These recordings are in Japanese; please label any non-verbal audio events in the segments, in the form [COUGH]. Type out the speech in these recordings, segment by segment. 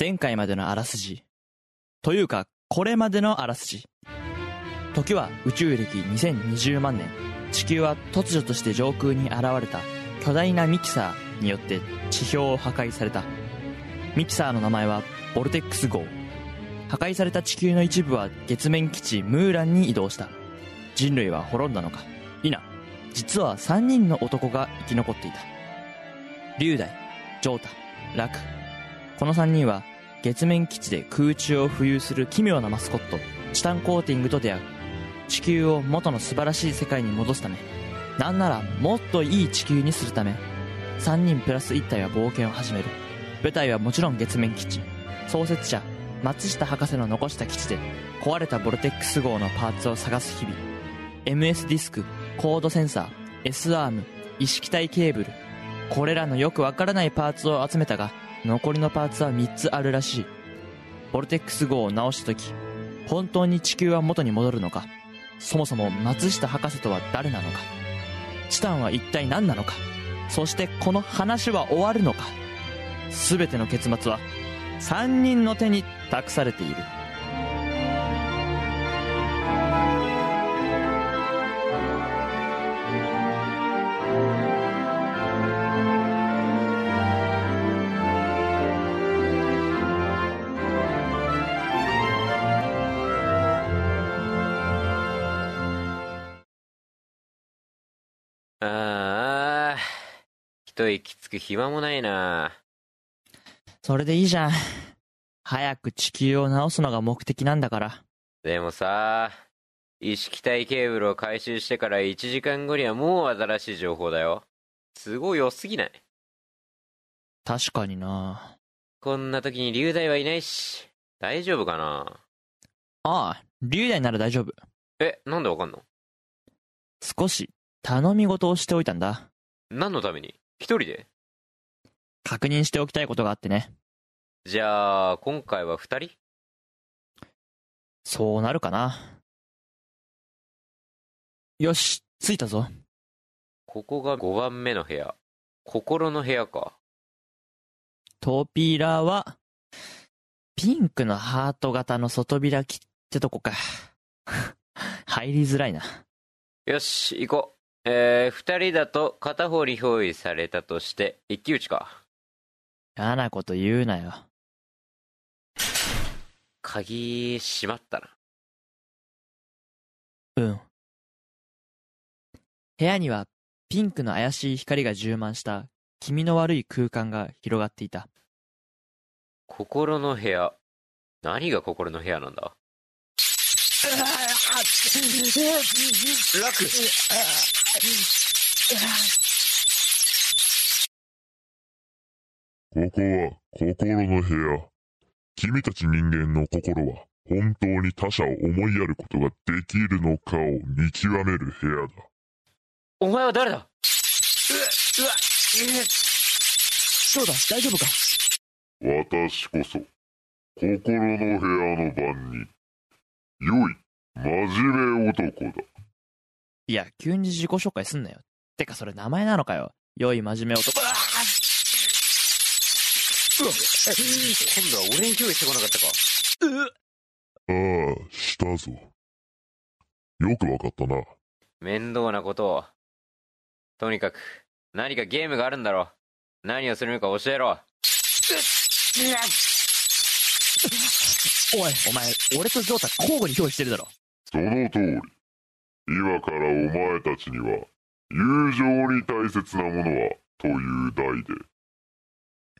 前回までのあらすじ。というか、これまでのあらすじ。時は宇宙歴2020万年。地球は突如として上空に現れた巨大なミキサーによって地表を破壊された。ミキサーの名前はボルテックス号。破壊された地球の一部は月面基地ムーランに移動した。人類は滅んだのかいな。実は3人の男が生き残っていた。龍大、ジョータ、ラク。この3人は月面基地で空中を浮遊する奇妙なマスコット、チタンコーティングと出会う。地球を元の素晴らしい世界に戻すため、なんならもっといい地球にするため、3人プラス1体は冒険を始める。舞台はもちろん月面基地。創設者、松下博士の残した基地で、壊れたボルテックス号のパーツを探す日々。MS ディスク、コードセンサー、S アーム、意識体ケーブル。これらのよくわからないパーツを集めたが、残りのパーツは3つあるらしい。ボルテックス号を直した時、本当に地球は元に戻るのかそもそも松下博士とは誰なのかチタンは一体何なのかそしてこの話は終わるのか全ての結末は3人の手に託されているく暇もないな。それでいいじゃん。早く地球を直すのが目的なんだから。でもさ、意識体ケーブルを回収してから1時間後にはもう新しい情報だよ。都合良すぎない？確かにな。こんな時に龍大はいないし、大丈夫かな？ああ龍大なら大丈夫。え、なんでわかんの？少し頼み事をしておいたんだ。何のために？一人で？確認しておきたいことがあってねじゃあ、今回は二人？そうなるかなよし着いたぞここが5番目の部屋。心の部屋か。扉はピンクのハート型の外開きってとこか [LAUGHS] 入りづらいなよし、行こう。えー、二人だと片方に憑依されたとして、一騎打ちか。嫌なこと言うなよ鍵、閉まったな。うん部屋にはピンクの怪しい光が充満した気味の悪い空間が広がっていた心の部屋。何が心の部屋なんだ？楽 [LAUGHS] ここは心の部屋。君たち人間の心は本当に他者を思いやることができるのかを見極める部屋だ。お前は誰だ？そうだ大丈夫か？私こそ、心の部屋の番人。良い、真面目男だ。いや急に自己紹介すんなよてかそれ名前なのかよ良い真面目男今度は俺に憑依してこなかったか。ああ、したぞ。よくわかったな。面倒なことを。とにかく、何かゲームがあるんだろ。何をするのか教えろ。おいお前俺とジョータ交互に憑依してるだろその通り。今からお前たちには、友情に大切なものは、という題で、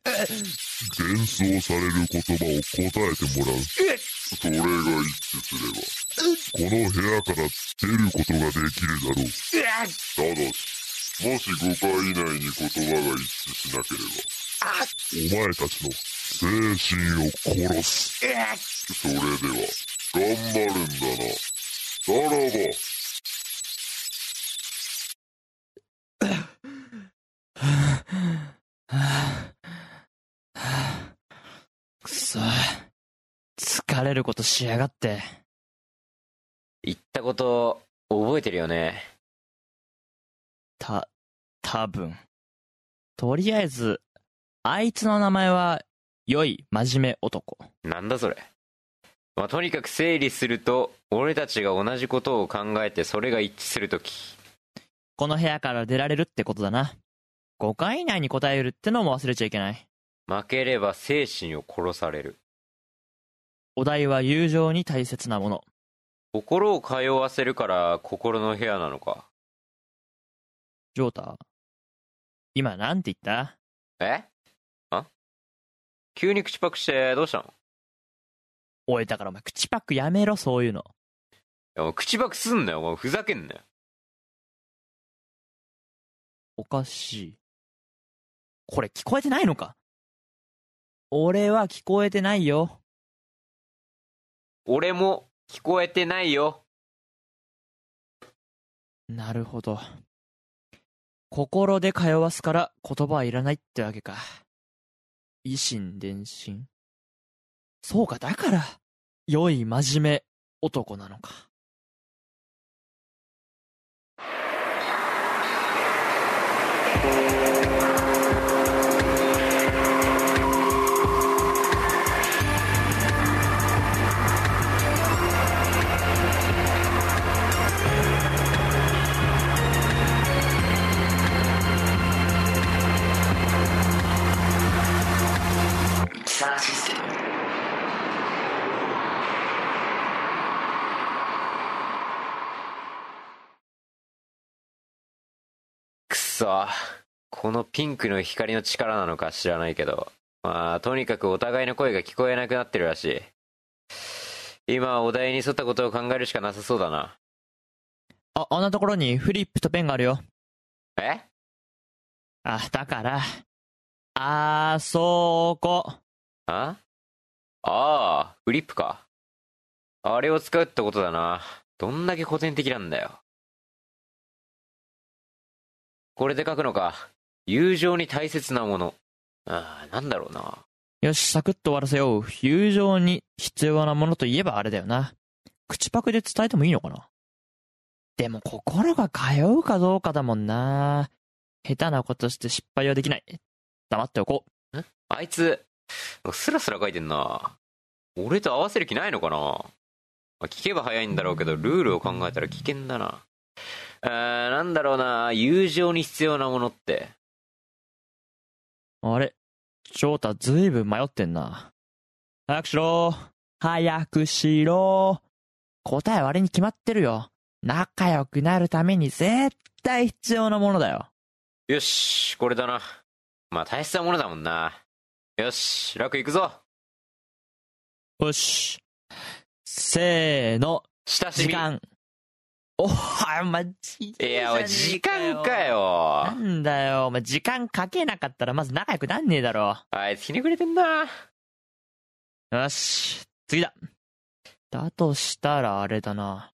伝送される言葉を答えてもらう。それが一致すれば、この部屋から出ることができるだろう。ただし、もし5回以内に言葉が一致しなければ、お前たちの精神を殺す。それでは、頑張るんだな。さらば。疲れることしやがって言ったこと、覚えてるよね。た多分とりあえずあいつの名前は良い真面目男。なんだそれ。まあ、とにかく整理すると、俺たちが同じことを考えてそれが一致するとき。この部屋から出られるってことだな。5回以内に答えるってのも忘れちゃいけない。負ければ精神を殺される。お題は友情に大切なもの。心を通わせるから心の部屋なのか。ジョータ、今なんて言った？え？あ？急に口パクしてどうしたの？おい、だからお前口パックやめろ、そういうの。いやもう口パクすんなよ、お前ふざけんなよ。おかしい。これ聞こえてないのか？俺は聞こえてないよ。俺も聞こえてないよ。なるほど。心で通わすから言葉はいらないってわけか。維心伝心。そうか、だから、良い真面目男なのか。[LAUGHS] サーシステムくそ。このピンクの光の力なのか知らないけど。まあ、とにかくお互いの声が聞こえなくなってるらしい。今はお題に沿ったことを考えるしかなさそうだな。あ、あんなところにフリップとペンがあるよ。え？あ、だから、あそこ。あ？ああ、フリップか。あれを使うってことだな。どんだけ古典的なんだよ。これで書くのか。友情に大切なもの。ああ、なんだろうな。よし、サクッと終わらせよう。友情に必要なものといえばあれだよな。口パクで伝えてもいいのかなでも心が通うかどうかだもんな。下手なことして失敗はできない。黙っておこう。あいつ、スラスラ書いてんな。俺と合わせる気ないのかなまあ聞けば早いんだろうけど、ルールを考えたら危険だな。あーなんだろうな。友情に必要なものって。あれ？ジョータずいぶん迷ってんな。早くしろ早くしろ答えはあれに決まってるよ。仲良くなるために絶対必要なものだよ。よし、これだな。まあ大切なものだもんな。よし、楽行くぞ。よし。せーの。親しみ。時間。おはまじいや、おい、時間かよな。んだよ、お前時間かけなかったらまず仲良くなんねえだろ。あいつひねくれてんな。よし、次だ。だとしたらあれだな。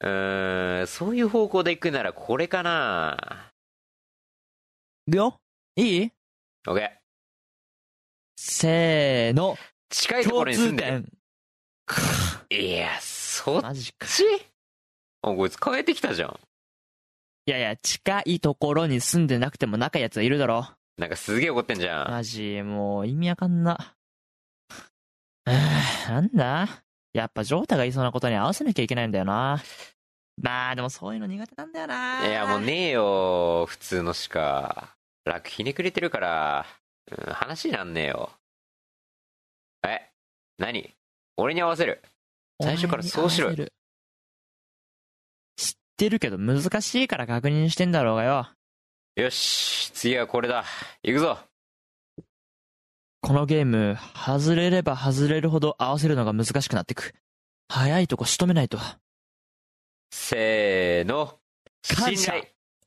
うーん、そういう方向で行くならこれかな。いくよいい？オッケー。せーの。近いところに住んでる。点。いや、そっマジか。ちあ、こいつ変えてきたじゃん。いやいや、近いところに住んでなくても仲いいやつはいるだろ。なんかすげえ怒ってんじゃん。マジ、もう意味わかんな。[SIGHS] なんだ？やっぱジョータが言いそうなことに合わせなきゃいけないんだよな。まあ、でもそういうの苦手なんだよな。いや、もうねえよ、普通のしか。楽ひねくれてるから、うん、話になんねえよ。え何？俺に合わせる？最初からそうしろよ知ってるけど難しいから確認してんだろうがよ。よし、次はこれだ。行くぞ。このゲーム、外れれば外れるほど合わせるのが難しくなってく。早いとこ仕留めないと。せーの。感謝信頼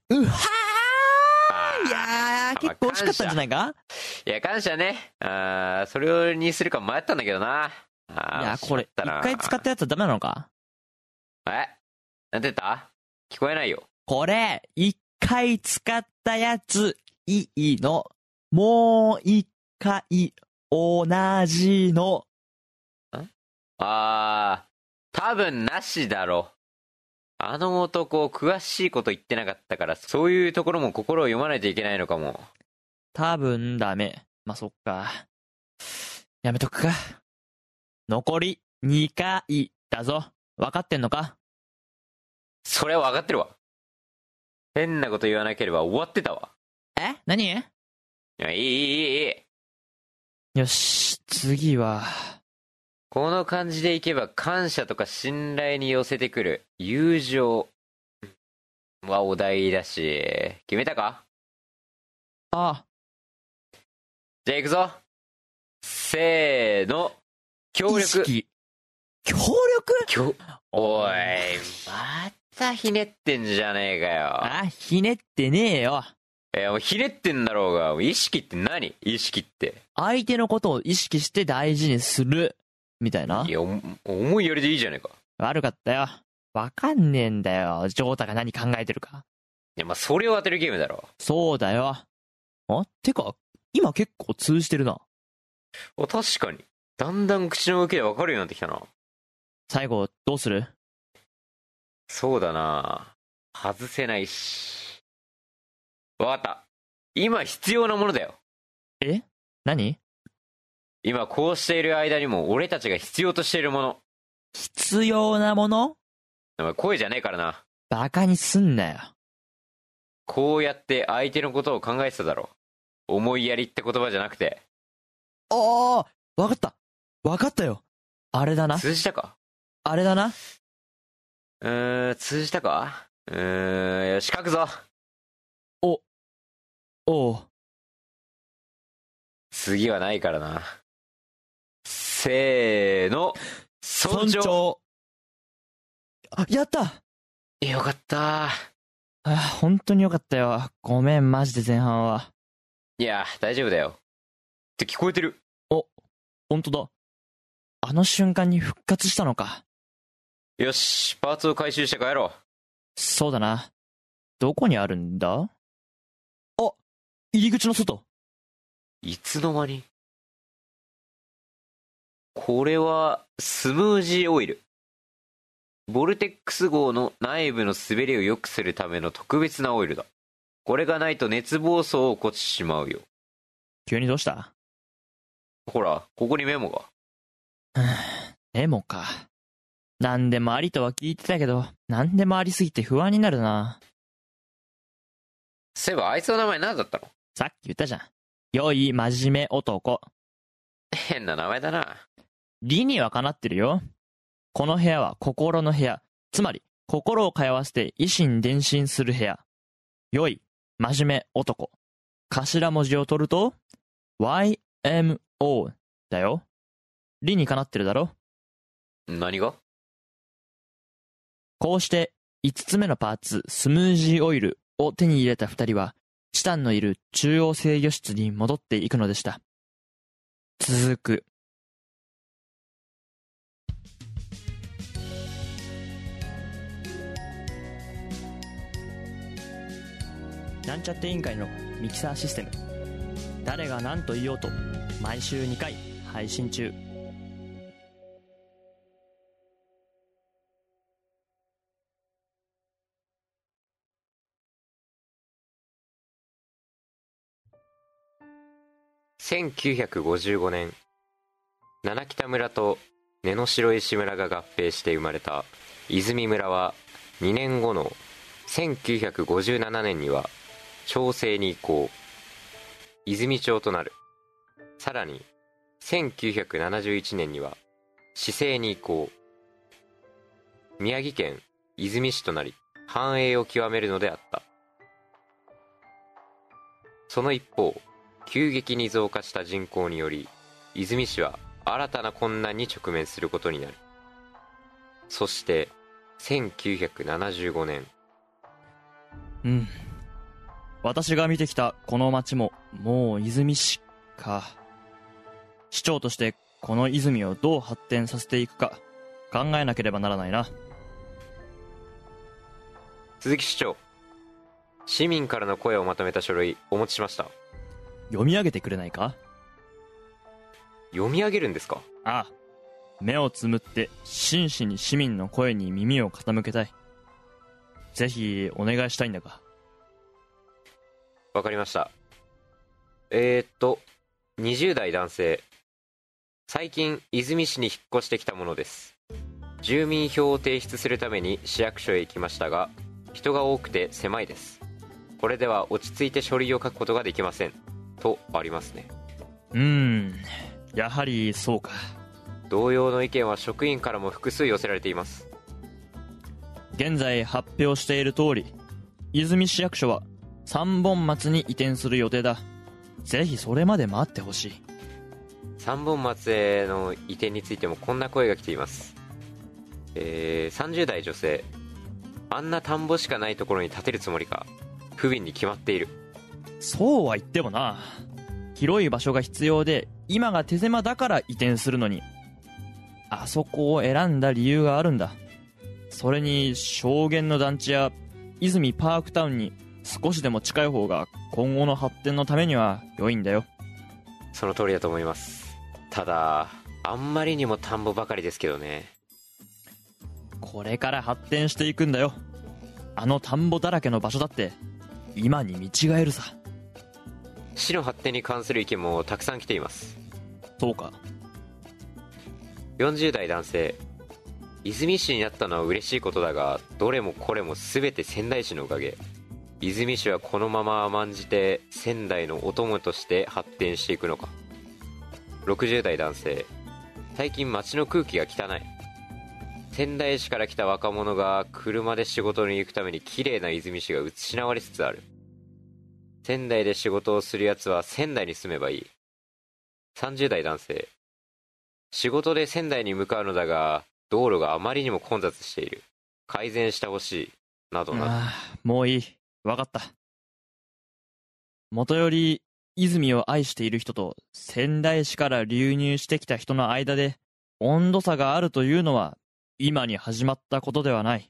うはいやー、結構惜しかったんじゃないか？いや、感謝ね。あーそれにするか迷ったんだけどな。あーいや、これ、一回使ったやつはダメなのか？え？なんて言った？聞こえないよ。これ、一回使ったやつ、いいの。もう一回、同じの。あー、多分なしだろ。あの男、詳しいこと言ってなかったから、そういうところも心を読まないといけないのかも。多分ダメ。まあ、そっか。やめとくか。残り2回だぞ。分かってんのか？それは分かってるわ。変なこと言わなければ終わってたわ。え？何？いや、いい、いい、いい。よし、次は、この感じでいけば感謝とか信頼に寄せてくる友情はお題だし、決めたか？あ、じゃあ行くぞ。せーの。協意力。識。協力？協、おい、またひねってんじゃねえかよ。あ、ひねってねえよ。いや、もうひねってんだろうが、意識って何？意識って。相手のことを意識して大事にする。みたいな？いや、お思いやりでいいじゃねえか。悪かったよ。わかんねえんだよ。ジョータが何考えてるか。いや、まあ、それを当てるゲームだろ。そうだよ。あ、てか、今結構通じてるな。あ、確かに。だんだん口の動きでわかるようになってきたな。最後、どうする？そうだな外せないし。わかった。今必要なものだよ。え？何？今こうしている間にも俺たちが必要としているもの。必要なもの？お前声じゃねえからな。バカにすんなよ。こうやって相手のことを考えてただろ。思いやりって言葉じゃなくて。ああわかったわかったよあれだな通じたか？あれだなうーん、通じたか？うーん、よし、書くぞ。おう。次はないからな。せーの。尊重。あ、やったよかった。あ、本当によかったよ。ごめん、マジで前半は。いや、大丈夫だよ。って聞こえてる。本当だ。あの瞬間に復活したのか。よし、パーツを回収して帰ろそうだな。どこにあるんだ？あ入り口の外。う。いつの間に？これは、スムージーオイル。ボルテックス号の内部の滑りを良くするための特別なオイルだ。これがないと熱暴走を起こしてしまうよ。急にどうした？ほら、ここにメモが。[SIGHS] メモか。何でもありとは聞いてたけど、何でもありすぎて不安になるな。そういえばあいつの名前何だったの？さっき言ったじゃん。良い真面目男。変な名前だな。理にはかなってるよ。この部屋は心の部屋。つまり、心を通わせて維心伝心する部屋。良い、真面目男。頭文字を取ると、YMO だよ。理にかなってるだろ何が？こうして、5つ目のパーツ、スムージーオイルを手に入れた二人は、チタンのいる中央制御室に戻っていくのでした。続く。なんちゃって委員会のミキサーシステム。誰が何と言おうと、毎週2回配信中。1955年七北村と根の白石村が合併して生まれた泉村は2年後の1957年には町制に移行。泉町となる。さらに1971年には市政に移行。宮城県泉市となり繁栄を極めるのであった。その一方急激に増加した人口により泉市は新たな困難に直面することになる。そして1975年。うん。私が見てきたこの町も、もう泉市か。市長としてこの泉をどう発展させていくか、考えなければならないな。鈴木市長市民からの声をまとめた書類お持ちしました読み上げてくれないか？読み上げるんですか？ああ。目をつむって真摯に市民の声に耳を傾けたい。ぜひ、お願いしたいんだが。わかりました。えー、っと20代男性。最近泉市に引っ越してきたものです。住民票を提出するために市役所へ行きましたが人が多くて狭いです。これでは落ち着いて書類を書くことができません。とありますね。うーん。やはりそうか。同様の意見は職員からも複数寄せられています。現在発表している通り泉市役所は三本松に移転する予定だ。ぜひそれまで待ってほしい。三本松への移転についてもこんな声が来ています。えー、30代女性。あんな田んぼしかないところに建てるつもりか。不憫に決まっている。そうは言ってもな。広い場所が必要で今が手狭だから移転するのに。あそこを選んだ理由があるんだ。それに証言の団地や泉パークタウンに少しでも近い方が今後の発展のためには良いんだよ。その通りだと思います。ただあんまりにも田んぼばかりですけどね。これから発展していくんだよ。あの田んぼだらけの場所だって今に見違えるさ。市の発展に関する意見もたくさん来ています。そうか。40代男性泉市になったのは嬉しいことだがどれもこれも全て仙台市のおかげ泉市はこのまま甘んじて仙台のお供として発展していくのか。60代男性。最近街の空気が汚い。仙台市から来た若者が車で仕事に行くために綺麗な泉市が失われつつある。仙台で仕事をするやつは仙台に住めばいい。30代男性。仕事で仙台に向かうのだが道路があまりにも混雑している。改善してほしい。などなど。ああもういい。わかった。元より泉を愛している人と仙台市から流入してきた人の間で温度差があるというのは今に始まったことではない。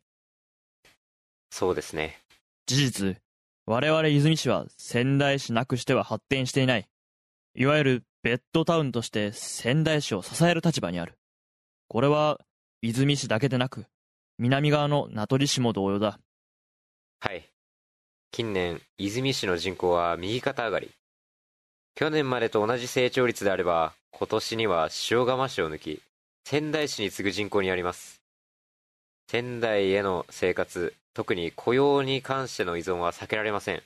そうですね。事実我々泉市は仙台市なくしては発展していない。いわゆるベッドタウンとして仙台市を支える立場にある。これは泉市だけでなく南側の名取市も同様だ。はい近年和泉市の人口は右肩上がり。去年までと同じ成長率であれば今年には塩釜市を抜き仙台市に次ぐ人口にあります。仙台への生活特に雇用に関しての依存は避けられません。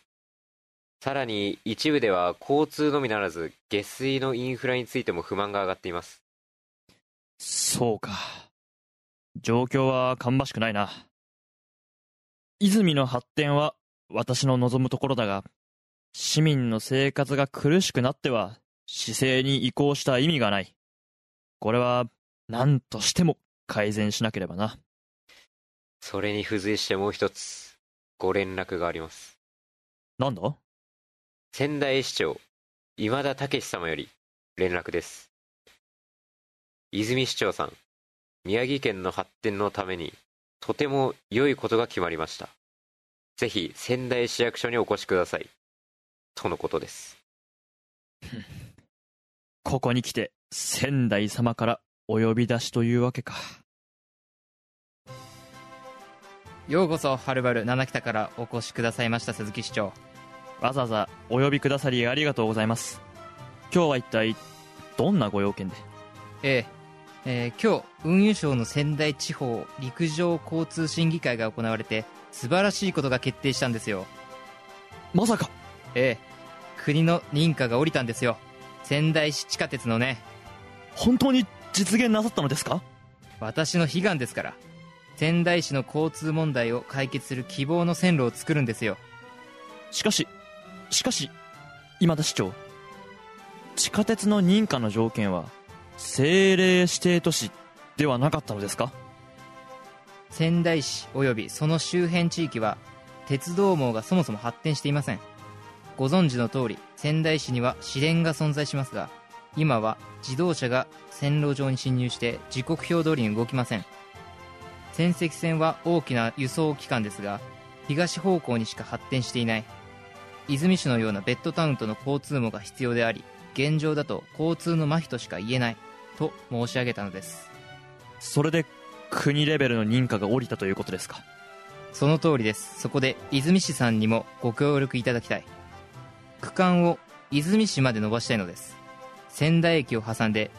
さらに一部では交通のみならず下水のインフラについても不満が上がっています。そうか。状況は芳しくないな。泉の発展は私の望むところだが市民の生活が苦しくなっては市政に移行した意味がない。これは何としても改善しなければな。それに付随してもう一つご連絡があります。なんだ？仙台市長今田武様より連絡です。泉市長さん宮城県の発展のためにとても良いことが決まりましたぜひ仙台市役所にお越しください。とのことです。[LAUGHS] ここに来て仙台様からお呼び出しというわけか。ようこそはるばる七北からお越しくださいました鈴木市長。わざわざお呼びくださりありがとうございます。今日は一体どんなご用件で？ええ。えー今日運輸省の仙台地方陸上交通審議会が行われて素晴らしいことが決定したんですよ。まさか。ええ。国の認可が下りたんですよ。仙台市地下鉄のね。本当に実現なさったのですか？私の悲願ですから。仙台市の交通問題を解決する希望の線路を作るんですよ。しかししかし今田市長地下鉄の認可の条件は政令指定都市ではなかったのですか？仙台市及びその周辺地域は鉄道網がそもそも発展していません。ご存知の通り仙台市には市電が存在しますが今は自動車が線路上に侵入して時刻表通りに動きません。仙石線は大きな輸送機関ですが東方向にしか発展していない。泉市のようなベッドタウンとの交通網が必要であり現状だと交通の麻痺としか言えないと申し上げたのです。それで国レベルの認可が下りたということですか？その通りです。そこで泉市さんにもご協力いただきたい。区間を泉市まで伸ばしたいのです。仙台駅を挟んで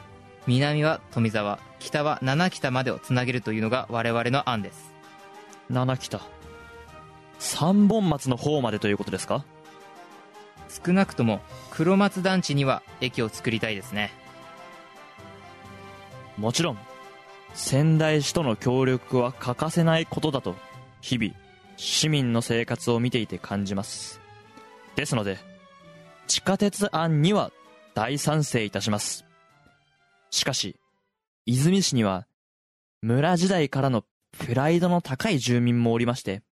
南は富沢北は七北までをつなげるというのが我々の案です。七北。三本松の方までということですか？少なくとも黒松団地には駅を作りたいですね。もちろん仙台市との協力は欠かせないことだと日々市民の生活を見ていて感じます。ですので地下鉄案には大賛成いたします。しかし泉市には村時代からのプライドの高い住民もおりまして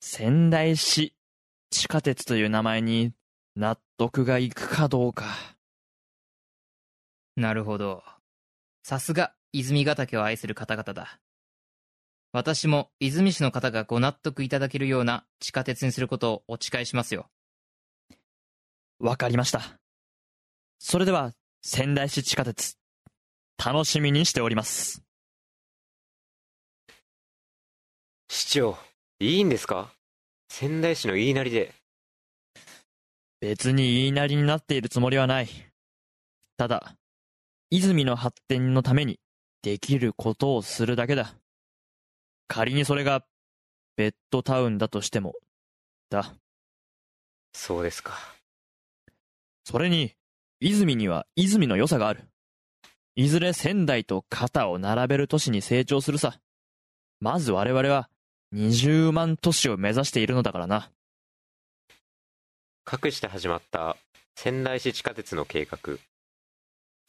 仙台市地下鉄という名前に納得がいくかどうか。なるほど。さすが。泉ヶ岳を愛する方々だ。私も泉市の方がご納得いただけるような地下鉄にすることをお誓いしますよ。わかりました。それでは仙台市地下鉄楽しみにしております。市長いいんですか？仙台市の言いなりで。別に言いなりになっているつもりはない。ただ泉の発展のためにできることをするだけだ。仮にそれがベッドタウンだとしてもだ。そうですか。それに泉には泉の良さがある。いずれ仙台と肩を並べる都市に成長するさ。まず我々は20万都市を目指しているのだからな。かくして始まった仙台市地下鉄の計画。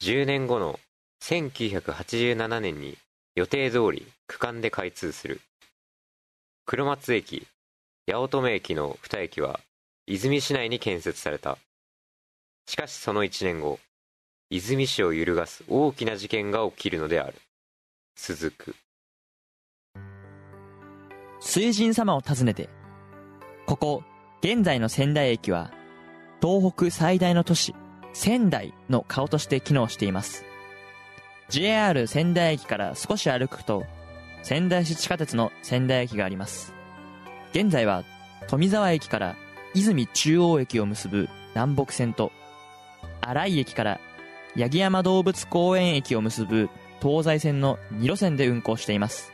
10年後の1987年に予定通り区間で開通する。黒松駅八乙女駅の2駅は泉市内に建設された。しかしその1年後泉市を揺るがす大きな事件が起きるのである。続く。水神様を訪ねてここ現在の仙台駅は東北最大の都市仙台の顔として機能しています。JR 仙台駅から少し歩くと仙台市地下鉄の仙台駅があります。現在は富沢駅から泉中央駅を結ぶ南北線と新井駅から八木山動物公園駅を結ぶ東西線の2路線で運行しています。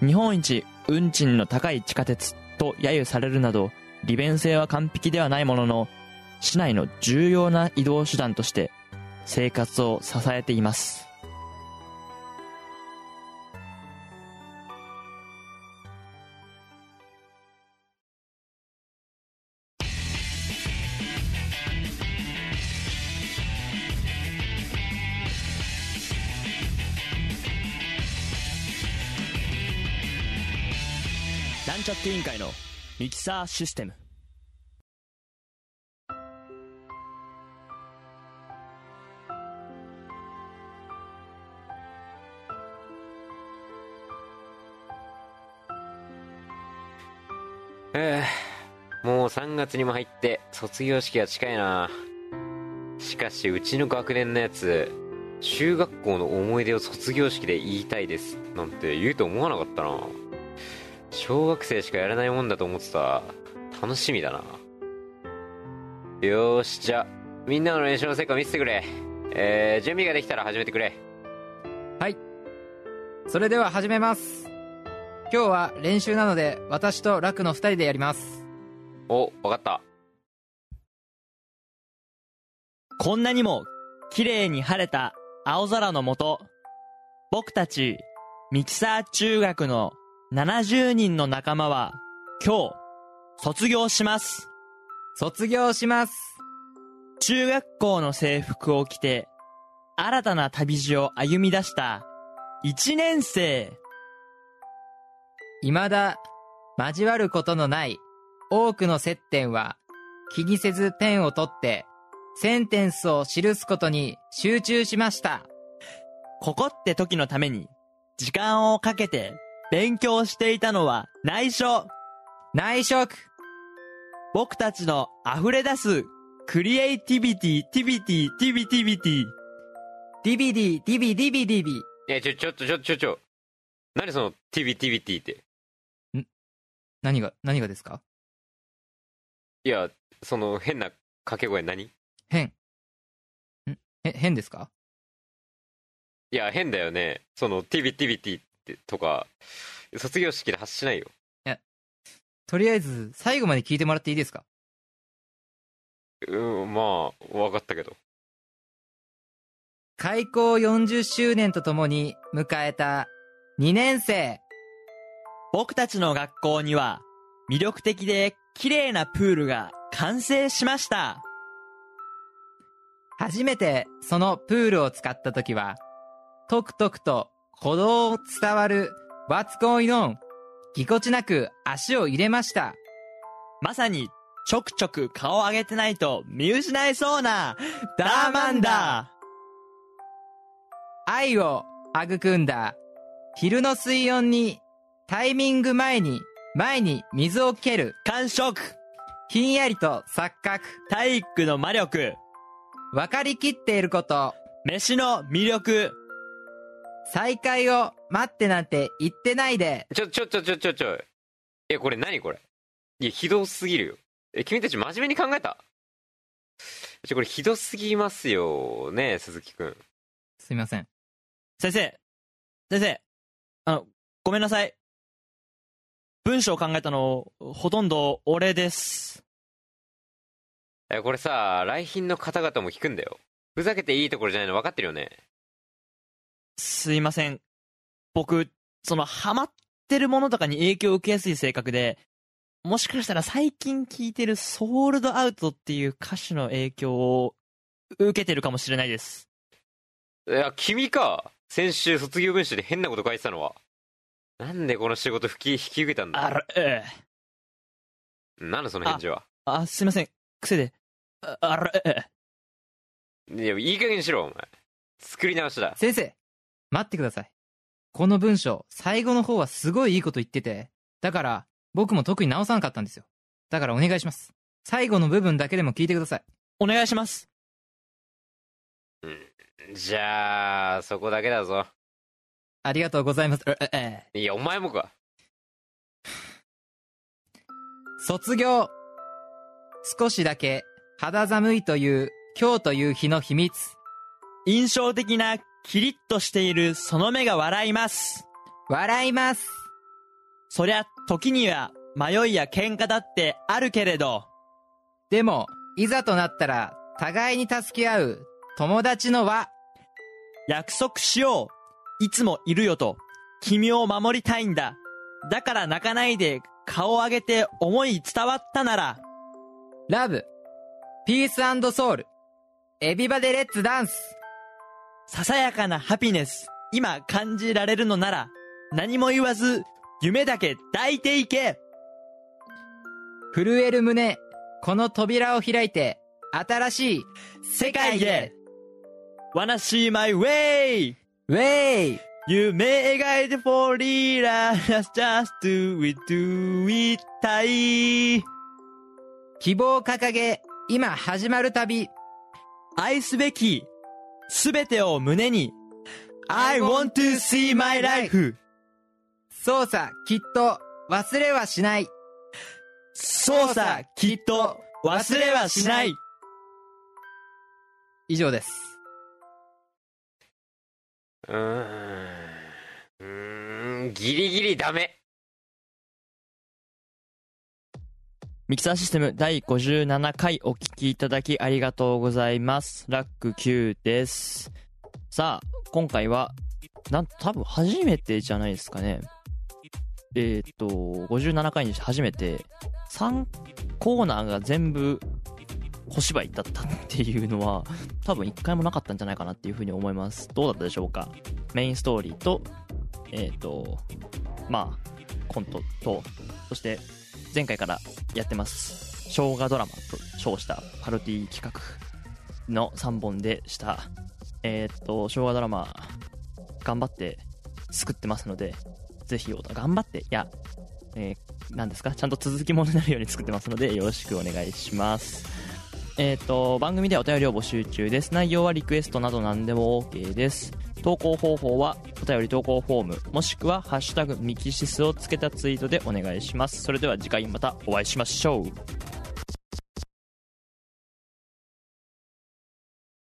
日本一運賃の高い地下鉄と揶揄されるなど利便性は完璧ではないものの市内の重要な移動手段として生活を支えています。委員会のミキサーシステム。ええもう3月にも入って卒業式が近いな。しかしうちの学年のやつ中学校の思い出を卒業式で言いたいですなんて言うと思わなかったな。小学生しかやらないもんだと思ってた。楽しみだな。よーしじゃあみんなの練習の成果見せてくれ。えー、準備ができたら始めてくれ。はい。それでは始めます。今日は練習なので私と楽の2人でやります。おわかった。こんなにも綺麗に晴れた青空の下僕たちミキサー中学の70人の仲間は今日卒業します。卒業します。中学校の制服を着て新たな旅路を歩み出した1年生。未だ交わることのない多くの接点は気にせずペンを取ってセンテンスを記すことに集中しました。ここって時のために時間をかけて勉強していたのは内緒。内職。僕たちの溢れ出すクリエイティビティティビティティビティビティ。ディビディディビディビディビいやちょちょちょちょちょちょ。何そのティビティビティって？何が何がですか？いやその変な掛け声何？変。ん？え変ですか？いや変だよね。そのティビティビティってとか卒業式で発しないよとりあえず、最後まで聞いてもらっていいですか？うんまあ分かったけど開校40周年とともに迎えた2年生。僕たちの学校には魅力的で綺麗なプールが完成しました。初めてそのプールを使った時は、トクトクと鼓動を伝わる What's going on? ぎこちなく足を入れました。まさにちょくちょく顔を上げてないと見失いそうなダーマンダ愛を育んだ昼の水温にタイミング前に前に水を蹴る。ー感触。ひんやりと錯覚。体育の魔力。分かりきっていること。飯の魅力再会を待ってなんて言ってないで。ちょちょちょちょちょちょえこれ何これ？いやひどすぎるよ。え君たち真面目に考えた？ちょこれひどすぎますよね鈴木くん。すみません。先生先生あのごめんなさい。文章を考えたのほとんど俺です。えこれさ来賓の方々も聞くんだよ。ふざけていいところじゃないの分かってるよね？すいません。僕そのハマってるものとかに影響を受けやすい性格でもしかしたら最近聴いてるソールドアウトっていう歌手の影響を受けてるかもしれないです。いや君か。先週卒業文集で変なこと書いてたのは。なんでこの仕事引き引き受けたんだ？あらええ。なんだその返事は？あすいません。癖で。ああらええ。いやいい加減にしろお前。作り直しだ。先生待ってください。この文章最後の方はすごいいいこと言ってて。だから僕も特に直さなかったんですよ。だからお願いします。最後の部分だけでも聞いてください。お願いします。じゃあそこだけだぞ。ありがとうございます。ええええ。いやお前もか。卒業。少しだけ肌寒いという今日という日の秘密。印象的なキリッとしているその目が笑います。笑います。そりゃ時には迷いや喧嘩だってあるけれど。でもいざとなったら互いに助け合う友達の輪。約束しよう。いつもいるよと。君を守りたいんだ。だから泣かないで顔を上げて思い伝わったなら。ラブ。ピースソウルエビバデレッツダンスささやかなハピネス。今感じられるのなら何も言わず夢だけ抱いていけ。震える胸この扉を開いて新しい世界へ。Wanna see my way ウェイ夢描いてフォーリーラ Just just do it do it たい希望を掲げ今始まる旅。愛すべきすべてを胸に I want to see my life. そうさきっと忘れはしない。そうさきっと忘れはしない。以上です。うーん。うーん。ギリギリダメミキサーシステム第57回お聞きいただきありがとうございます。ラック Q です。さあ、今回は、なんと多分初めてじゃないですかね。えっ、と、57回にして初めて、3コーナーが全部小芝居だったっていうのは、多分1回もなかったんじゃないかなっていうふうに思います。どうだったでしょうか？メインストーリーと、えっ、と、まあ、コントと、そして前回からやってます。生姜ドラマと称したパロディ企画の3本でした。えーっと生姜ドラマ頑張って作ってますのでぜひ頑張っていやえー、何ですか？ちゃんと続きものになるように作ってますのでよろしくお願いします。えーっと番組ではお便りを募集中です。内容はリクエストなど何でも OK です。投稿方法はお便り投稿フォームもしくは「ハッシュタグミキシス」をつけたツイートでお願いします。それでは次回またお会いしましょう。